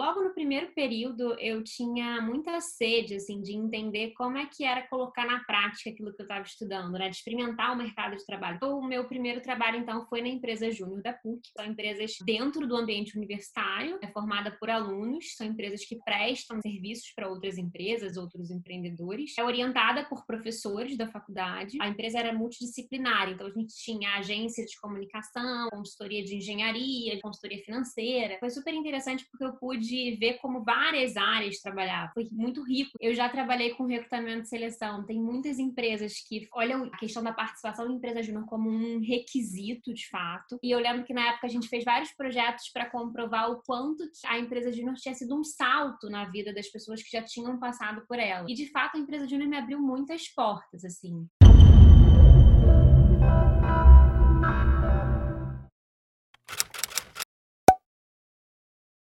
logo no primeiro período eu tinha muita sede, assim, de entender como é que era colocar na prática aquilo que eu estava estudando, né? De experimentar o mercado de trabalho. Então, o meu primeiro trabalho, então, foi na empresa Júnior da PUC. São empresas dentro do ambiente universitário, é formada por alunos, são empresas que prestam serviços para outras empresas, outros empreendedores. É orientada por professores da faculdade. A empresa era multidisciplinar, então a gente tinha agência de comunicação, consultoria de engenharia, consultoria financeira. Foi super interessante porque eu pude ver como várias áreas trabalhavam. Foi muito rico. Eu já trabalhei com recrutamento e seleção. Tem muitas empresas que olham a questão da participação da empresa júnior como um requisito, de fato. E eu lembro que na época a gente fez vários projetos para comprovar o quanto a empresa júnior tinha sido um salto na vida das pessoas que já tinham passado por ela. E de fato a empresa júnior me abriu muitas portas, assim.